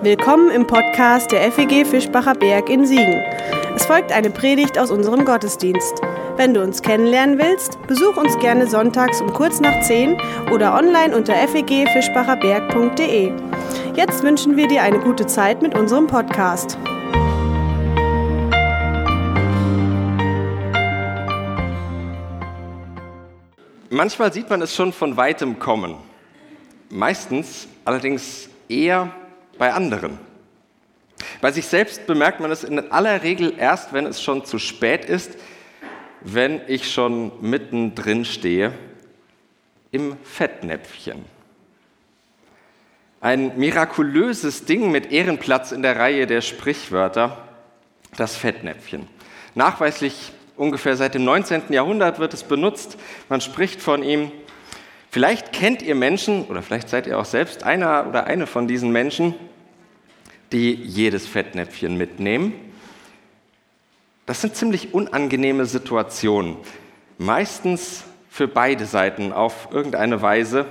Willkommen im Podcast der FEG Fischbacher Berg in Siegen. Es folgt eine Predigt aus unserem Gottesdienst. Wenn du uns kennenlernen willst, besuch uns gerne sonntags um kurz nach 10 oder online unter fegfischbacherberg.de. Jetzt wünschen wir dir eine gute Zeit mit unserem Podcast. Manchmal sieht man es schon von weitem kommen. Meistens allerdings eher bei anderen. Bei sich selbst bemerkt man es in aller Regel erst, wenn es schon zu spät ist, wenn ich schon mittendrin stehe im Fettnäpfchen. Ein mirakulöses Ding mit Ehrenplatz in der Reihe der Sprichwörter, das Fettnäpfchen. Nachweislich ungefähr seit dem 19. Jahrhundert wird es benutzt. Man spricht von ihm. Vielleicht kennt ihr Menschen, oder vielleicht seid ihr auch selbst einer oder eine von diesen Menschen, die jedes Fettnäpfchen mitnehmen. Das sind ziemlich unangenehme Situationen, meistens für beide Seiten auf irgendeine Weise.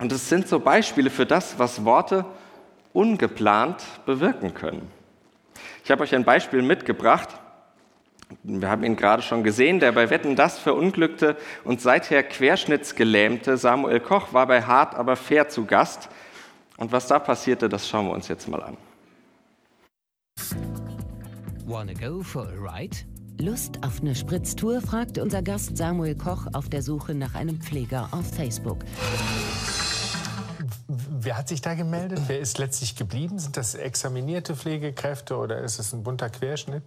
Und es sind so Beispiele für das, was Worte ungeplant bewirken können. Ich habe euch ein Beispiel mitgebracht. Wir haben ihn gerade schon gesehen, der bei Wetten das verunglückte und seither querschnittsgelähmte Samuel Koch war bei Hart aber fair zu Gast. Und was da passierte, das schauen wir uns jetzt mal an. Wanna go for a ride? Lust auf eine Spritztour, fragt unser Gast Samuel Koch auf der Suche nach einem Pfleger auf Facebook. Wer hat sich da gemeldet? Wer ist letztlich geblieben? Sind das examinierte Pflegekräfte oder ist es ein bunter Querschnitt?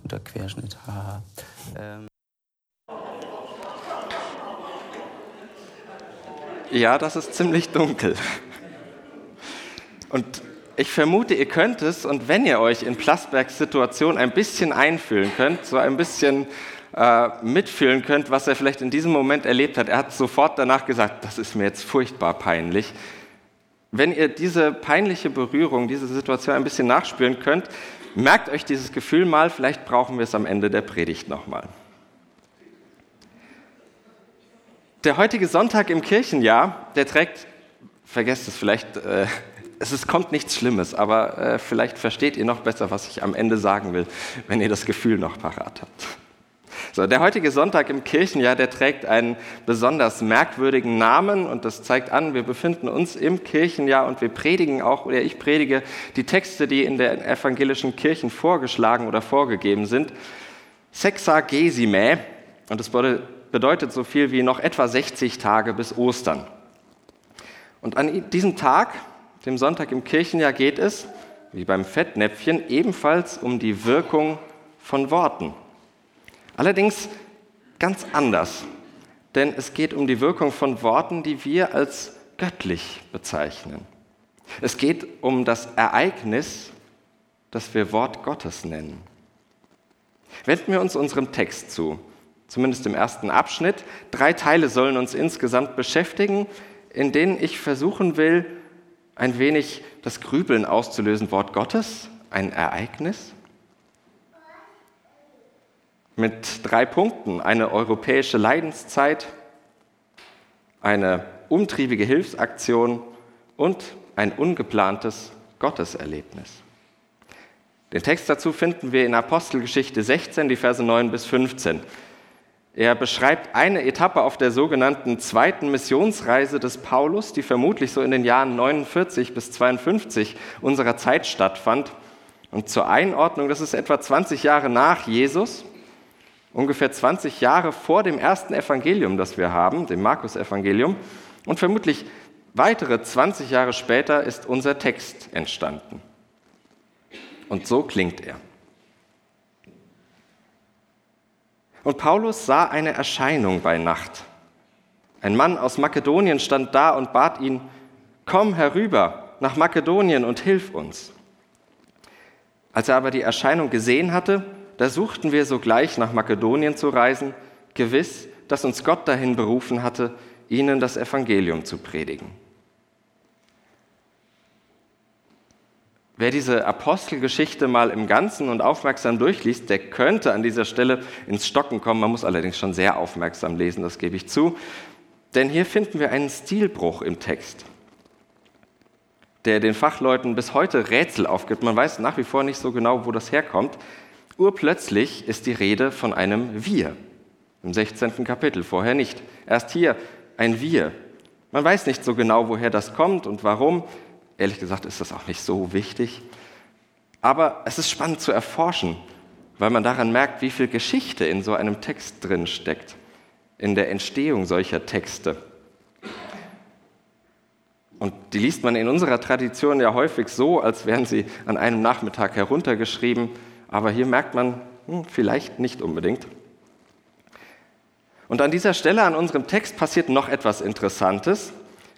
Bunter Querschnitt, haha. Ähm. Ja, das ist ziemlich dunkel. Und ich vermute, ihr könnt es, und wenn ihr euch in Plasbergs Situation ein bisschen einfühlen könnt, so ein bisschen äh, mitfühlen könnt, was er vielleicht in diesem Moment erlebt hat, er hat sofort danach gesagt, das ist mir jetzt furchtbar peinlich. Wenn ihr diese peinliche Berührung, diese Situation ein bisschen nachspüren könnt, merkt euch dieses Gefühl mal, vielleicht brauchen wir es am Ende der Predigt nochmal. Der heutige Sonntag im Kirchenjahr, der trägt, vergesst es vielleicht, äh, es ist, kommt nichts Schlimmes, aber äh, vielleicht versteht ihr noch besser, was ich am Ende sagen will, wenn ihr das Gefühl noch parat habt. So, der heutige Sonntag im Kirchenjahr, der trägt einen besonders merkwürdigen Namen und das zeigt an, wir befinden uns im Kirchenjahr und wir predigen auch, oder ich predige die Texte, die in den evangelischen Kirchen vorgeschlagen oder vorgegeben sind. Sexagesime, und das bedeutet so viel wie noch etwa 60 Tage bis Ostern. Und an diesem Tag, dem Sonntag im Kirchenjahr, geht es, wie beim Fettnäpfchen, ebenfalls um die Wirkung von Worten. Allerdings ganz anders, denn es geht um die Wirkung von Worten, die wir als göttlich bezeichnen. Es geht um das Ereignis, das wir Wort Gottes nennen. Wenden wir uns unserem Text zu, zumindest im ersten Abschnitt. Drei Teile sollen uns insgesamt beschäftigen, in denen ich versuchen will, ein wenig das Grübeln auszulösen. Wort Gottes, ein Ereignis, mit drei Punkten. Eine europäische Leidenszeit, eine umtriebige Hilfsaktion und ein ungeplantes Gotteserlebnis. Den Text dazu finden wir in Apostelgeschichte 16, die Verse 9 bis 15. Er beschreibt eine Etappe auf der sogenannten zweiten Missionsreise des Paulus, die vermutlich so in den Jahren 49 bis 52 unserer Zeit stattfand. Und zur Einordnung, das ist etwa 20 Jahre nach Jesus ungefähr 20 Jahre vor dem ersten Evangelium, das wir haben, dem Markus-Evangelium. Und vermutlich weitere 20 Jahre später ist unser Text entstanden. Und so klingt er. Und Paulus sah eine Erscheinung bei Nacht. Ein Mann aus Makedonien stand da und bat ihn, komm herüber nach Makedonien und hilf uns. Als er aber die Erscheinung gesehen hatte, da suchten wir sogleich nach Makedonien zu reisen, gewiss, dass uns Gott dahin berufen hatte, ihnen das Evangelium zu predigen. Wer diese Apostelgeschichte mal im Ganzen und aufmerksam durchliest, der könnte an dieser Stelle ins Stocken kommen. Man muss allerdings schon sehr aufmerksam lesen, das gebe ich zu. Denn hier finden wir einen Stilbruch im Text. der den Fachleuten bis heute Rätsel aufgibt. Man weiß nach wie vor nicht so genau, wo das herkommt. Urplötzlich ist die Rede von einem Wir. Im 16. Kapitel, vorher nicht. Erst hier ein Wir. Man weiß nicht so genau, woher das kommt und warum. Ehrlich gesagt ist das auch nicht so wichtig. Aber es ist spannend zu erforschen, weil man daran merkt, wie viel Geschichte in so einem Text drin steckt, in der Entstehung solcher Texte. Und die liest man in unserer Tradition ja häufig so, als wären sie an einem Nachmittag heruntergeschrieben, aber hier merkt man, hm, vielleicht nicht unbedingt. Und an dieser Stelle an unserem Text passiert noch etwas Interessantes,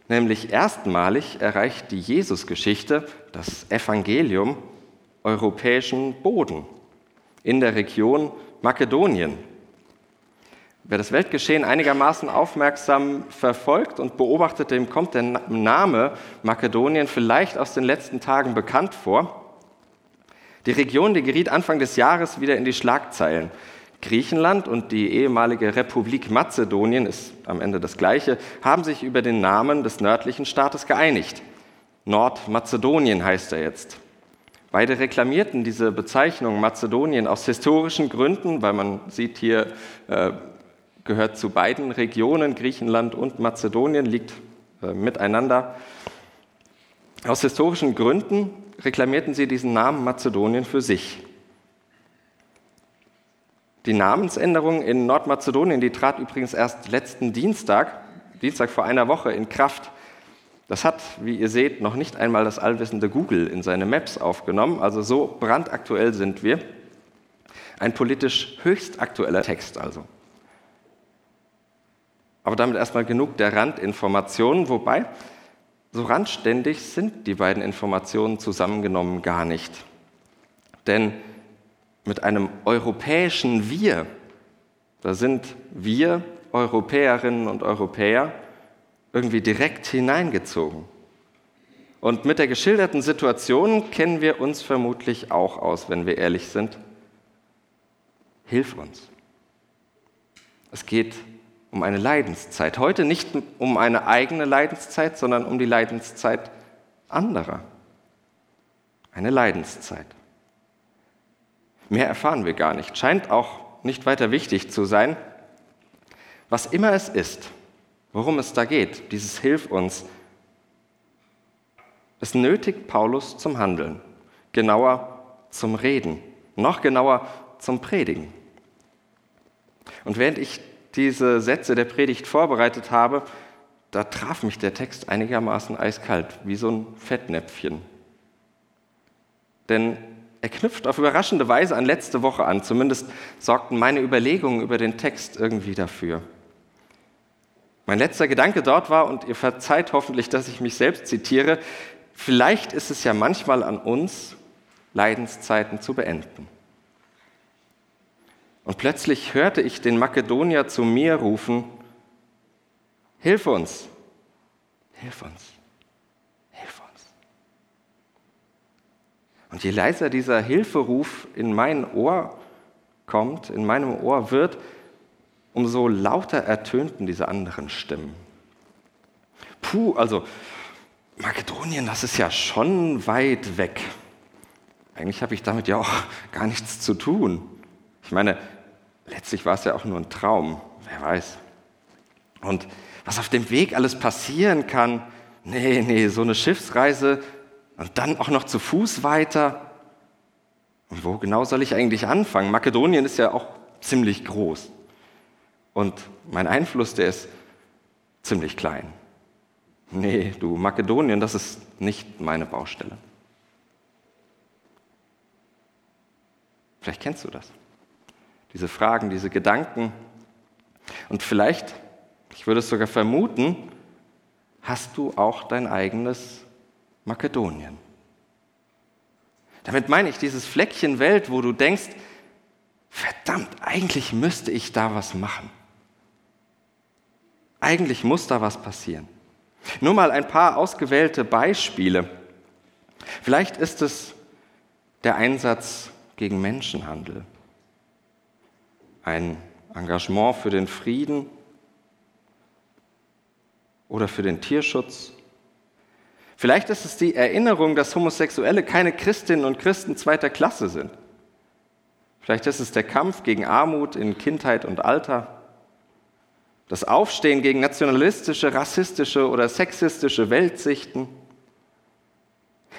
nämlich erstmalig erreicht die Jesusgeschichte, das Evangelium, europäischen Boden in der Region Makedonien. Wer das Weltgeschehen einigermaßen aufmerksam verfolgt und beobachtet, dem kommt der Name Makedonien vielleicht aus den letzten Tagen bekannt vor. Die Region, die geriet Anfang des Jahres wieder in die Schlagzeilen. Griechenland und die ehemalige Republik Mazedonien, ist am Ende das gleiche, haben sich über den Namen des nördlichen Staates geeinigt. Nordmazedonien heißt er jetzt. Beide reklamierten diese Bezeichnung Mazedonien aus historischen Gründen, weil man sieht hier, äh, gehört zu beiden Regionen, Griechenland und Mazedonien, liegt äh, miteinander. Aus historischen Gründen reklamierten sie diesen Namen Mazedonien für sich. Die Namensänderung in Nordmazedonien, die trat übrigens erst letzten Dienstag, Dienstag vor einer Woche in Kraft. Das hat, wie ihr seht, noch nicht einmal das allwissende Google in seine Maps aufgenommen, also so brandaktuell sind wir. Ein politisch höchst aktueller Text also. Aber damit erstmal genug der Randinformationen, wobei so randständig sind die beiden Informationen zusammengenommen gar nicht. Denn mit einem europäischen Wir. Da sind wir, Europäerinnen und Europäer, irgendwie direkt hineingezogen. Und mit der geschilderten Situation kennen wir uns vermutlich auch aus, wenn wir ehrlich sind. Hilf uns. Es geht um eine Leidenszeit. Heute nicht um eine eigene Leidenszeit, sondern um die Leidenszeit anderer. Eine Leidenszeit. Mehr erfahren wir gar nicht. Scheint auch nicht weiter wichtig zu sein. Was immer es ist, worum es da geht, dieses Hilf uns, es nötigt Paulus zum Handeln, genauer zum Reden, noch genauer zum Predigen. Und während ich diese Sätze der Predigt vorbereitet habe, da traf mich der Text einigermaßen eiskalt, wie so ein Fettnäpfchen. Denn er knüpft auf überraschende Weise an letzte Woche an. Zumindest sorgten meine Überlegungen über den Text irgendwie dafür. Mein letzter Gedanke dort war, und ihr verzeiht hoffentlich, dass ich mich selbst zitiere, vielleicht ist es ja manchmal an uns, Leidenszeiten zu beenden. Und plötzlich hörte ich den Makedonier zu mir rufen, Hilf uns, hilf uns. Und je leiser dieser Hilferuf in mein Ohr kommt, in meinem Ohr wird, umso lauter ertönten diese anderen Stimmen. Puh, also Makedonien, das ist ja schon weit weg. Eigentlich habe ich damit ja auch gar nichts zu tun. Ich meine, letztlich war es ja auch nur ein Traum, wer weiß. Und was auf dem Weg alles passieren kann, nee, nee, so eine Schiffsreise, und dann auch noch zu Fuß weiter. Und wo genau soll ich eigentlich anfangen? Makedonien ist ja auch ziemlich groß. Und mein Einfluss, der ist ziemlich klein. Nee, du, Makedonien, das ist nicht meine Baustelle. Vielleicht kennst du das. Diese Fragen, diese Gedanken. Und vielleicht, ich würde es sogar vermuten, hast du auch dein eigenes Makedonien. Damit meine ich dieses Fleckchen Welt, wo du denkst, verdammt, eigentlich müsste ich da was machen. Eigentlich muss da was passieren. Nur mal ein paar ausgewählte Beispiele. Vielleicht ist es der Einsatz gegen Menschenhandel, ein Engagement für den Frieden oder für den Tierschutz Vielleicht ist es die Erinnerung, dass Homosexuelle keine Christinnen und Christen zweiter Klasse sind. Vielleicht ist es der Kampf gegen Armut in Kindheit und Alter. Das Aufstehen gegen nationalistische, rassistische oder sexistische Weltsichten.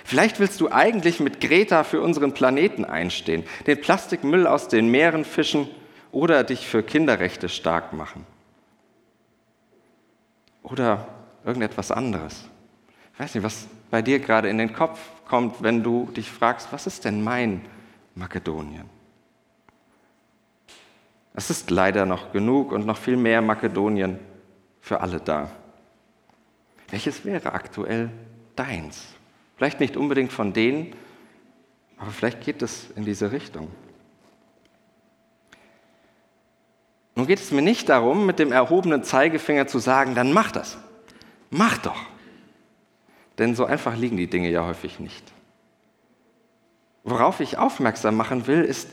Vielleicht willst du eigentlich mit Greta für unseren Planeten einstehen, den Plastikmüll aus den Meeren fischen oder dich für Kinderrechte stark machen. Oder irgendetwas anderes. Ich weiß nicht, was bei dir gerade in den Kopf kommt, wenn du dich fragst, was ist denn mein Makedonien? Es ist leider noch genug und noch viel mehr Makedonien für alle da. Welches wäre aktuell deins? Vielleicht nicht unbedingt von denen, aber vielleicht geht es in diese Richtung. Nun geht es mir nicht darum, mit dem erhobenen Zeigefinger zu sagen, dann mach das. Mach doch. Denn so einfach liegen die Dinge ja häufig nicht. Worauf ich aufmerksam machen will, ist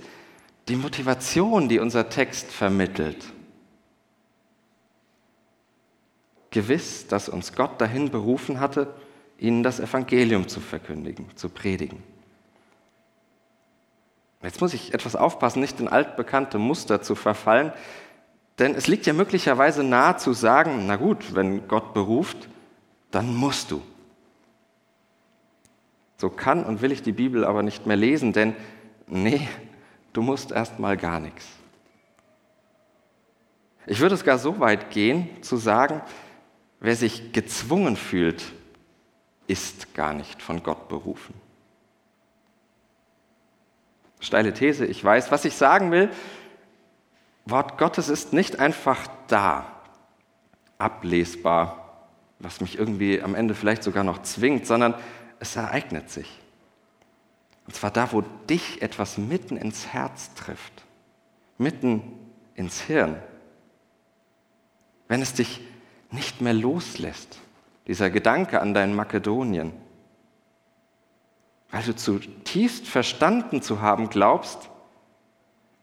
die Motivation, die unser Text vermittelt. Gewiss, dass uns Gott dahin berufen hatte, ihnen das Evangelium zu verkündigen, zu predigen. Jetzt muss ich etwas aufpassen, nicht in altbekannte Muster zu verfallen, denn es liegt ja möglicherweise nahe zu sagen, na gut, wenn Gott beruft, dann musst du. So kann und will ich die Bibel aber nicht mehr lesen, denn nee, du musst erst mal gar nichts. Ich würde sogar so weit gehen, zu sagen, wer sich gezwungen fühlt, ist gar nicht von Gott berufen. Steile These, ich weiß. Was ich sagen will, Wort Gottes ist nicht einfach da, ablesbar, was mich irgendwie am Ende vielleicht sogar noch zwingt, sondern es ereignet sich. Und zwar da, wo dich etwas mitten ins Herz trifft, mitten ins Hirn. Wenn es dich nicht mehr loslässt, dieser Gedanke an dein Makedonien, weil du zutiefst verstanden zu haben glaubst,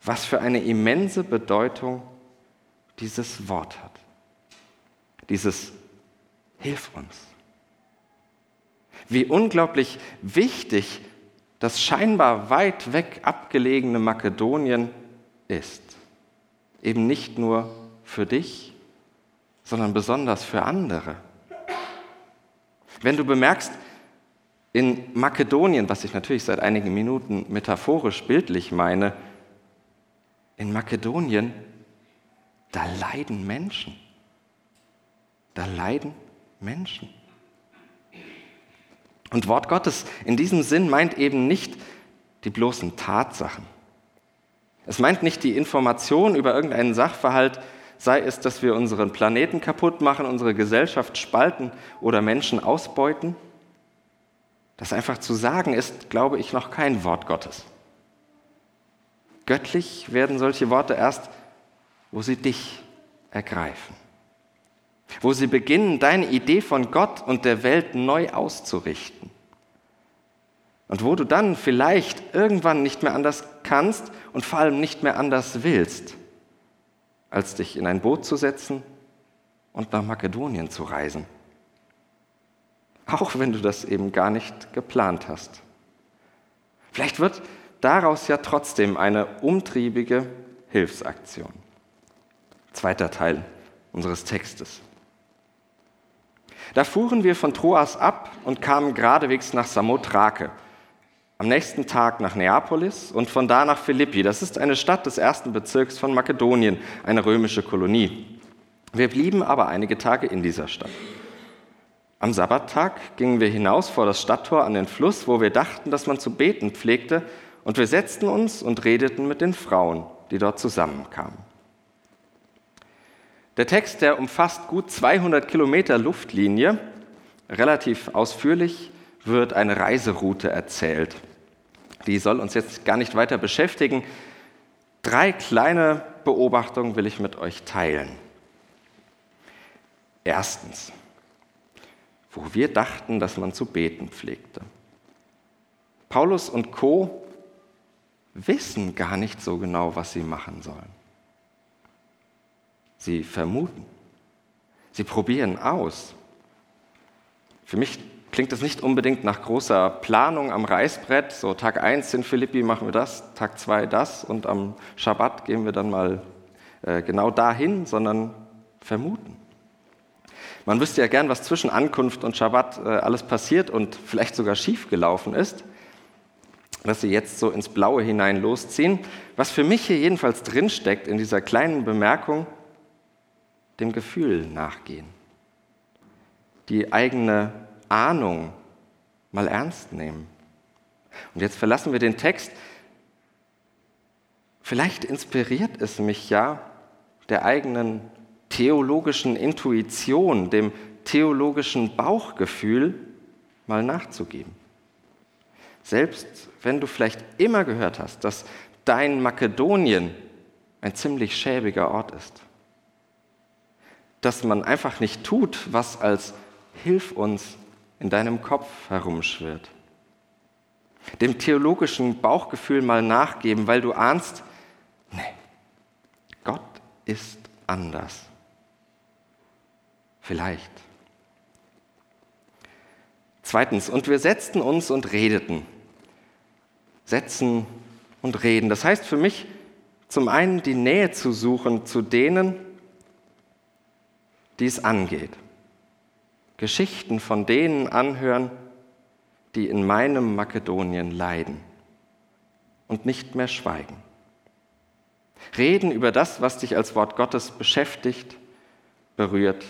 was für eine immense Bedeutung dieses Wort hat. Dieses Hilf uns. Wie unglaublich wichtig das scheinbar weit weg abgelegene Makedonien ist. Eben nicht nur für dich, sondern besonders für andere. Wenn du bemerkst, in Makedonien, was ich natürlich seit einigen Minuten metaphorisch bildlich meine, in Makedonien, da leiden Menschen. Da leiden Menschen. Und Wort Gottes in diesem Sinn meint eben nicht die bloßen Tatsachen. Es meint nicht die Information über irgendeinen Sachverhalt, sei es, dass wir unseren Planeten kaputt machen, unsere Gesellschaft spalten oder Menschen ausbeuten. Das einfach zu sagen ist, glaube ich, noch kein Wort Gottes. Göttlich werden solche Worte erst, wo sie dich ergreifen, wo sie beginnen, deine Idee von Gott und der Welt neu auszurichten. Und wo du dann vielleicht irgendwann nicht mehr anders kannst und vor allem nicht mehr anders willst, als dich in ein Boot zu setzen und nach Makedonien zu reisen. Auch wenn du das eben gar nicht geplant hast. Vielleicht wird daraus ja trotzdem eine umtriebige Hilfsaktion. Zweiter Teil unseres Textes. Da fuhren wir von Troas ab und kamen geradewegs nach Samothrake, am nächsten Tag nach Neapolis und von da nach Philippi. Das ist eine Stadt des ersten Bezirks von Makedonien, eine römische Kolonie. Wir blieben aber einige Tage in dieser Stadt. Am Sabbattag gingen wir hinaus vor das Stadttor an den Fluss, wo wir dachten, dass man zu beten pflegte, und wir setzten uns und redeten mit den Frauen, die dort zusammenkamen. Der Text, der umfasst gut 200 Kilometer Luftlinie, relativ ausführlich, wird eine Reiseroute erzählt. Die soll uns jetzt gar nicht weiter beschäftigen. Drei kleine Beobachtungen will ich mit euch teilen. Erstens, wo wir dachten, dass man zu beten pflegte. Paulus und Co wissen gar nicht so genau, was sie machen sollen. Sie vermuten. Sie probieren aus. Für mich klingt es nicht unbedingt nach großer Planung am Reißbrett. So Tag 1 in Philippi machen wir das, Tag 2 das und am Schabbat gehen wir dann mal äh, genau dahin, sondern vermuten. Man wüsste ja gern, was zwischen Ankunft und Schabbat äh, alles passiert und vielleicht sogar schiefgelaufen ist, dass sie jetzt so ins Blaue hinein losziehen. Was für mich hier jedenfalls drinsteckt in dieser kleinen Bemerkung, dem Gefühl nachgehen. Die eigene Ahnung mal ernst nehmen. Und jetzt verlassen wir den Text. Vielleicht inspiriert es mich ja der eigenen theologischen Intuition, dem theologischen Bauchgefühl mal nachzugeben. Selbst wenn du vielleicht immer gehört hast, dass dein Makedonien ein ziemlich schäbiger Ort ist. Dass man einfach nicht tut, was als Hilf uns in deinem Kopf herumschwirrt. Dem theologischen Bauchgefühl mal nachgeben, weil du ahnst, nee, Gott ist anders. Vielleicht. Zweitens, und wir setzten uns und redeten. Setzen und reden. Das heißt für mich, zum einen die Nähe zu suchen zu denen, die es angeht. Geschichten von denen anhören, die in meinem Makedonien leiden und nicht mehr schweigen. Reden über das, was dich als Wort Gottes beschäftigt, berührt,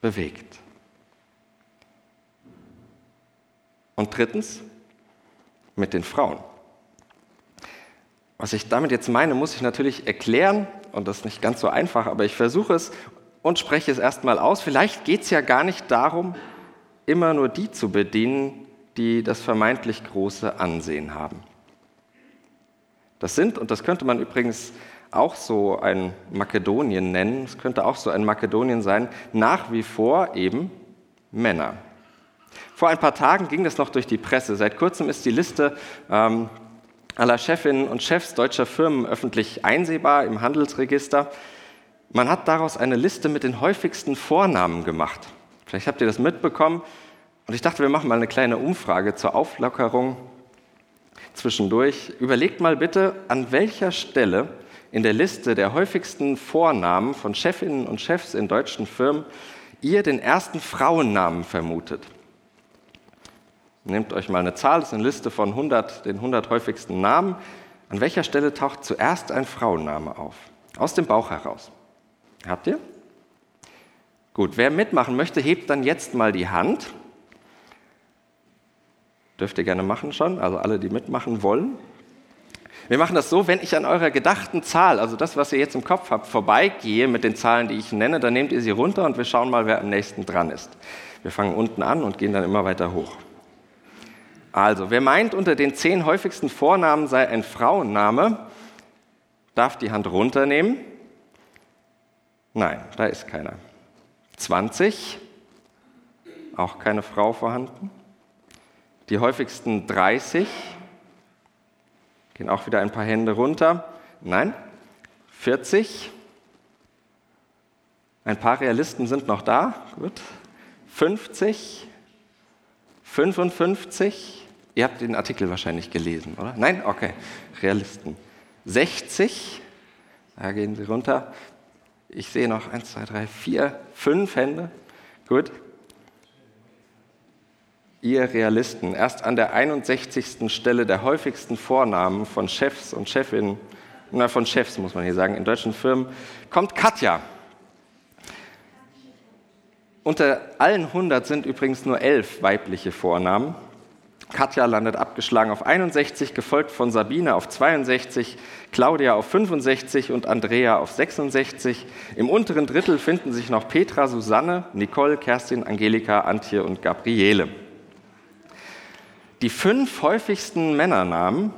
bewegt. Und drittens, mit den Frauen. Was ich damit jetzt meine, muss ich natürlich erklären, und das ist nicht ganz so einfach, aber ich versuche es und spreche es erstmal aus. Vielleicht geht es ja gar nicht darum, immer nur die zu bedienen, die das vermeintlich große Ansehen haben. Das sind, und das könnte man übrigens auch so ein Makedonien nennen, es könnte auch so ein Makedonien sein, nach wie vor eben Männer. Vor ein paar Tagen ging das noch durch die Presse. Seit kurzem ist die Liste ähm, aller Chefinnen und Chefs deutscher Firmen öffentlich einsehbar im Handelsregister. Man hat daraus eine Liste mit den häufigsten Vornamen gemacht. Vielleicht habt ihr das mitbekommen. Und ich dachte, wir machen mal eine kleine Umfrage zur Auflockerung zwischendurch. Überlegt mal bitte, an welcher Stelle in der Liste der häufigsten Vornamen von Chefinnen und Chefs in deutschen Firmen ihr den ersten Frauennamen vermutet. Nehmt euch mal eine Zahl, das ist eine Liste von 100, den 100 häufigsten Namen. An welcher Stelle taucht zuerst ein Frauenname auf? Aus dem Bauch heraus. Habt ihr? Gut, wer mitmachen möchte, hebt dann jetzt mal die Hand. Dürft ihr gerne machen schon, also alle, die mitmachen wollen. Wir machen das so, wenn ich an eurer gedachten Zahl, also das, was ihr jetzt im Kopf habt, vorbeigehe mit den Zahlen, die ich nenne, dann nehmt ihr sie runter und wir schauen mal, wer am nächsten dran ist. Wir fangen unten an und gehen dann immer weiter hoch. Also, wer meint, unter den zehn häufigsten Vornamen sei ein Frauenname, darf die Hand runternehmen. Nein, da ist keiner. 20, auch keine Frau vorhanden. Die häufigsten 30, gehen auch wieder ein paar Hände runter. Nein, 40, ein paar Realisten sind noch da. Gut. 50, 55, ihr habt den Artikel wahrscheinlich gelesen, oder? Nein? Okay, Realisten. 60, da gehen sie runter. Ich sehe noch 1, 2, 3, 4, 5 Hände. Gut. Ihr Realisten, erst an der 61. Stelle der häufigsten Vornamen von Chefs und Chefinnen, na von Chefs muss man hier sagen, in deutschen Firmen, kommt Katja. Unter allen 100 sind übrigens nur elf weibliche Vornamen. Katja landet abgeschlagen auf 61, gefolgt von Sabine auf 62, Claudia auf 65 und Andrea auf 66. Im unteren Drittel finden sich noch Petra, Susanne, Nicole, Kerstin, Angelika, Antje und Gabriele. Die fünf häufigsten Männernamen,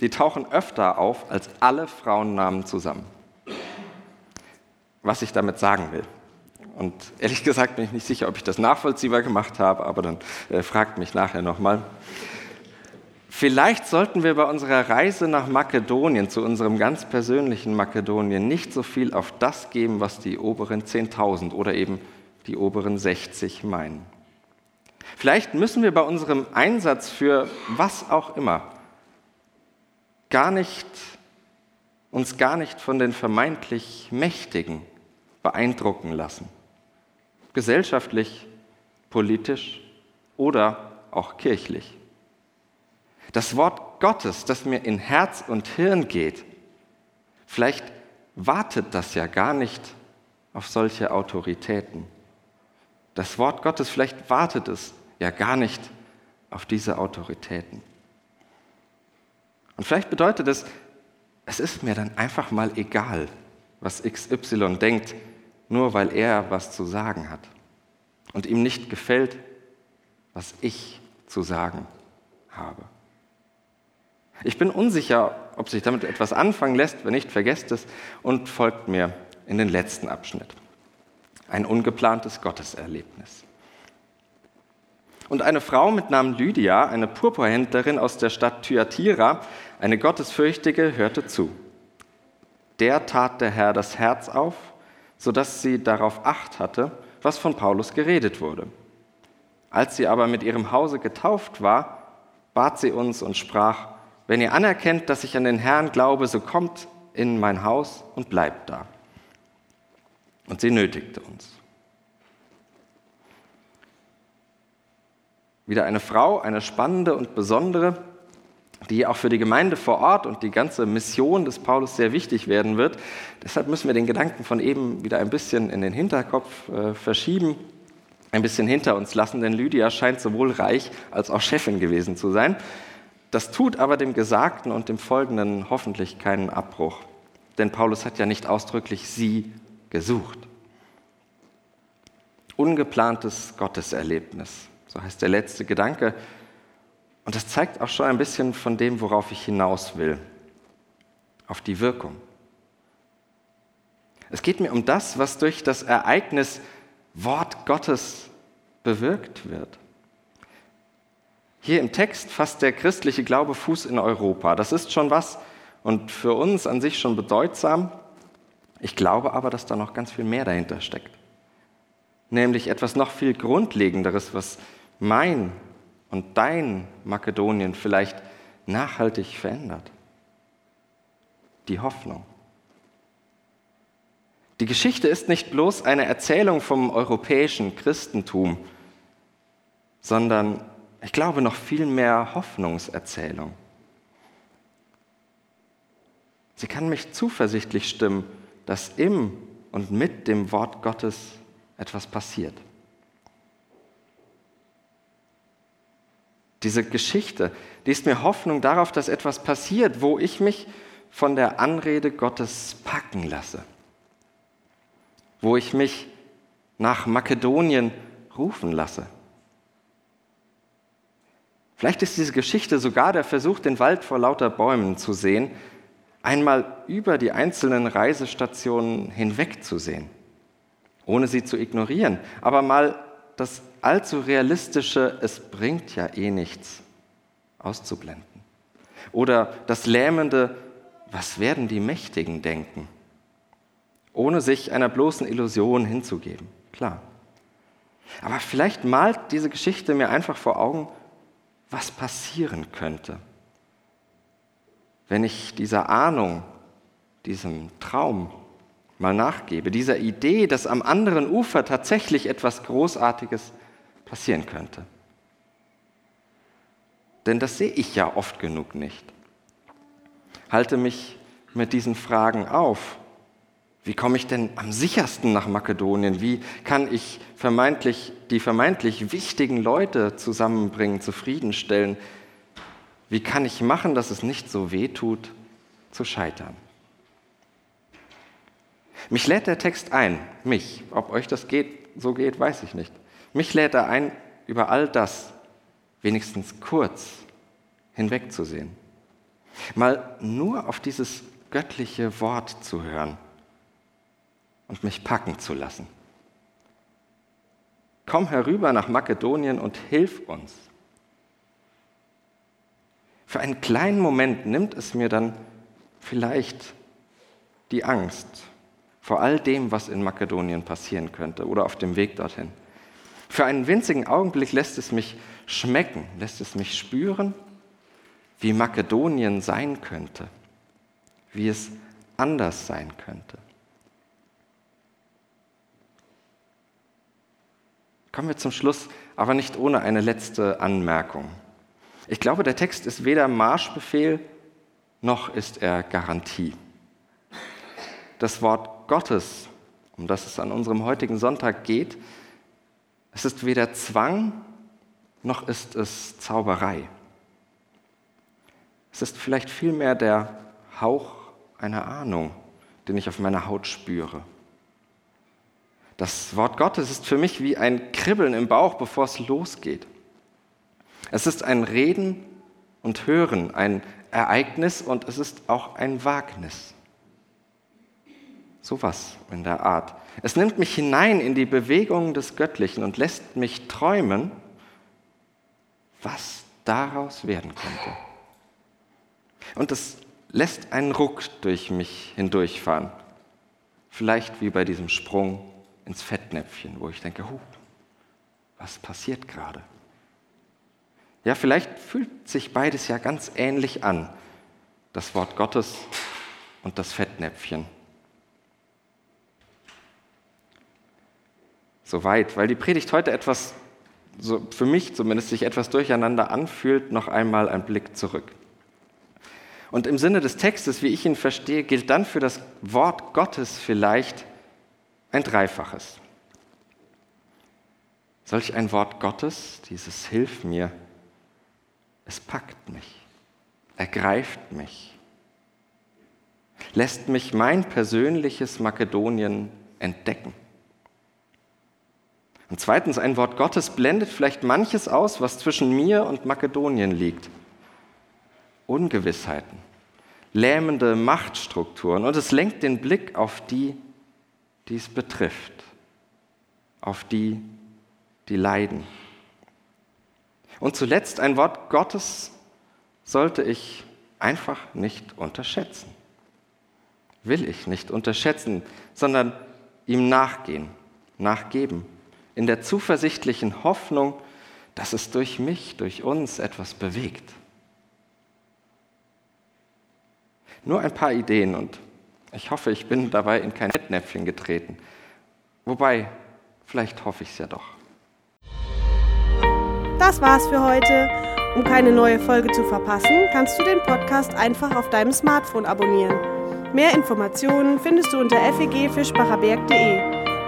die tauchen öfter auf als alle Frauennamen zusammen. Was ich damit sagen will. Und ehrlich gesagt bin ich nicht sicher, ob ich das nachvollziehbar gemacht habe, aber dann äh, fragt mich nachher nochmal. Vielleicht sollten wir bei unserer Reise nach Makedonien, zu unserem ganz persönlichen Makedonien, nicht so viel auf das geben, was die oberen 10.000 oder eben die oberen 60 meinen. Vielleicht müssen wir bei unserem Einsatz für was auch immer gar nicht, uns gar nicht von den vermeintlich Mächtigen beeindrucken lassen. Gesellschaftlich, politisch oder auch kirchlich. Das Wort Gottes, das mir in Herz und Hirn geht, vielleicht wartet das ja gar nicht auf solche Autoritäten. Das Wort Gottes, vielleicht wartet es ja gar nicht auf diese Autoritäten. Und vielleicht bedeutet es, es ist mir dann einfach mal egal, was XY denkt, nur weil er was zu sagen hat und ihm nicht gefällt, was ich zu sagen habe. Ich bin unsicher, ob sich damit etwas anfangen lässt. Wenn nicht, vergesst es und folgt mir in den letzten Abschnitt. Ein ungeplantes Gotteserlebnis. Und eine Frau mit Namen Lydia, eine Purpurhändlerin aus der Stadt Thyatira, eine Gottesfürchtige, hörte zu. Der tat der Herr das Herz auf, sodass sie darauf acht hatte, was von Paulus geredet wurde. Als sie aber mit ihrem Hause getauft war, bat sie uns und sprach, wenn ihr anerkennt, dass ich an den Herrn glaube, so kommt in mein Haus und bleibt da. Und sie nötigte uns. Wieder eine Frau, eine spannende und besondere, die auch für die Gemeinde vor Ort und die ganze Mission des Paulus sehr wichtig werden wird. Deshalb müssen wir den Gedanken von eben wieder ein bisschen in den Hinterkopf äh, verschieben, ein bisschen hinter uns lassen, denn Lydia scheint sowohl reich als auch Chefin gewesen zu sein. Das tut aber dem Gesagten und dem Folgenden hoffentlich keinen Abbruch, denn Paulus hat ja nicht ausdrücklich sie gesucht. Ungeplantes Gotteserlebnis, so heißt der letzte Gedanke. Und das zeigt auch schon ein bisschen von dem, worauf ich hinaus will, auf die Wirkung. Es geht mir um das, was durch das Ereignis Wort Gottes bewirkt wird. Hier im Text fasst der christliche Glaube Fuß in Europa. Das ist schon was und für uns an sich schon bedeutsam. Ich glaube aber, dass da noch ganz viel mehr dahinter steckt. Nämlich etwas noch viel Grundlegenderes, was mein und dein Makedonien vielleicht nachhaltig verändert. Die Hoffnung. Die Geschichte ist nicht bloß eine Erzählung vom europäischen Christentum, sondern ich glaube, noch viel mehr Hoffnungserzählung. Sie kann mich zuversichtlich stimmen, dass im und mit dem Wort Gottes etwas passiert. Diese Geschichte, die ist mir Hoffnung darauf, dass etwas passiert, wo ich mich von der Anrede Gottes packen lasse, wo ich mich nach Makedonien rufen lasse. Vielleicht ist diese Geschichte sogar der Versuch, den Wald vor lauter Bäumen zu sehen, einmal über die einzelnen Reisestationen hinweg zu sehen, ohne sie zu ignorieren, aber mal das allzu realistische, es bringt ja eh nichts, auszublenden. Oder das lähmende, was werden die Mächtigen denken, ohne sich einer bloßen Illusion hinzugeben. Klar. Aber vielleicht malt diese Geschichte mir einfach vor Augen, was passieren könnte, wenn ich dieser Ahnung, diesem Traum mal nachgebe, dieser Idee, dass am anderen Ufer tatsächlich etwas Großartiges passieren könnte. Denn das sehe ich ja oft genug nicht. Halte mich mit diesen Fragen auf wie komme ich denn am sichersten nach Makedonien? Wie kann ich vermeintlich, die vermeintlich wichtigen Leute zusammenbringen, zufriedenstellen? Wie kann ich machen, dass es nicht so weh tut, zu scheitern? Mich lädt der Text ein, mich. Ob euch das geht, so geht, weiß ich nicht. Mich lädt er ein, über all das wenigstens kurz hinwegzusehen. Mal nur auf dieses göttliche Wort zu hören und mich packen zu lassen. Komm herüber nach Makedonien und hilf uns. Für einen kleinen Moment nimmt es mir dann vielleicht die Angst vor all dem, was in Makedonien passieren könnte oder auf dem Weg dorthin. Für einen winzigen Augenblick lässt es mich schmecken, lässt es mich spüren, wie Makedonien sein könnte, wie es anders sein könnte. Kommen wir zum Schluss, aber nicht ohne eine letzte Anmerkung. Ich glaube, der Text ist weder Marschbefehl noch ist er Garantie. Das Wort Gottes, um das es an unserem heutigen Sonntag geht, es ist weder Zwang noch ist es Zauberei. Es ist vielleicht vielmehr der Hauch einer Ahnung, den ich auf meiner Haut spüre. Das Wort Gottes ist für mich wie ein Kribbeln im Bauch, bevor es losgeht. Es ist ein Reden und Hören, ein Ereignis und es ist auch ein Wagnis. Sowas in der Art. Es nimmt mich hinein in die Bewegungen des Göttlichen und lässt mich träumen, was daraus werden könnte. Und es lässt einen Ruck durch mich hindurchfahren. Vielleicht wie bei diesem Sprung ins Fettnäpfchen, wo ich denke, huh, was passiert gerade? Ja, vielleicht fühlt sich beides ja ganz ähnlich an, das Wort Gottes und das Fettnäpfchen. Soweit, weil die Predigt heute etwas, so für mich zumindest, sich etwas durcheinander anfühlt, noch einmal ein Blick zurück. Und im Sinne des Textes, wie ich ihn verstehe, gilt dann für das Wort Gottes vielleicht ein Dreifaches. Solch ein Wort Gottes, dieses Hilf mir, es packt mich, ergreift mich, lässt mich mein persönliches Makedonien entdecken. Und zweitens, ein Wort Gottes blendet vielleicht manches aus, was zwischen mir und Makedonien liegt. Ungewissheiten, lähmende Machtstrukturen und es lenkt den Blick auf die, die es betrifft, auf die, die leiden. Und zuletzt ein Wort Gottes sollte ich einfach nicht unterschätzen. Will ich nicht unterschätzen, sondern ihm nachgehen, nachgeben, in der zuversichtlichen Hoffnung, dass es durch mich, durch uns etwas bewegt. Nur ein paar Ideen und ich hoffe, ich bin dabei in kein Fettnäpfchen getreten. Wobei, vielleicht hoffe ich es ja doch. Das war's für heute. Um keine neue Folge zu verpassen, kannst du den Podcast einfach auf deinem Smartphone abonnieren. Mehr Informationen findest du unter fegfischbacherberg.de.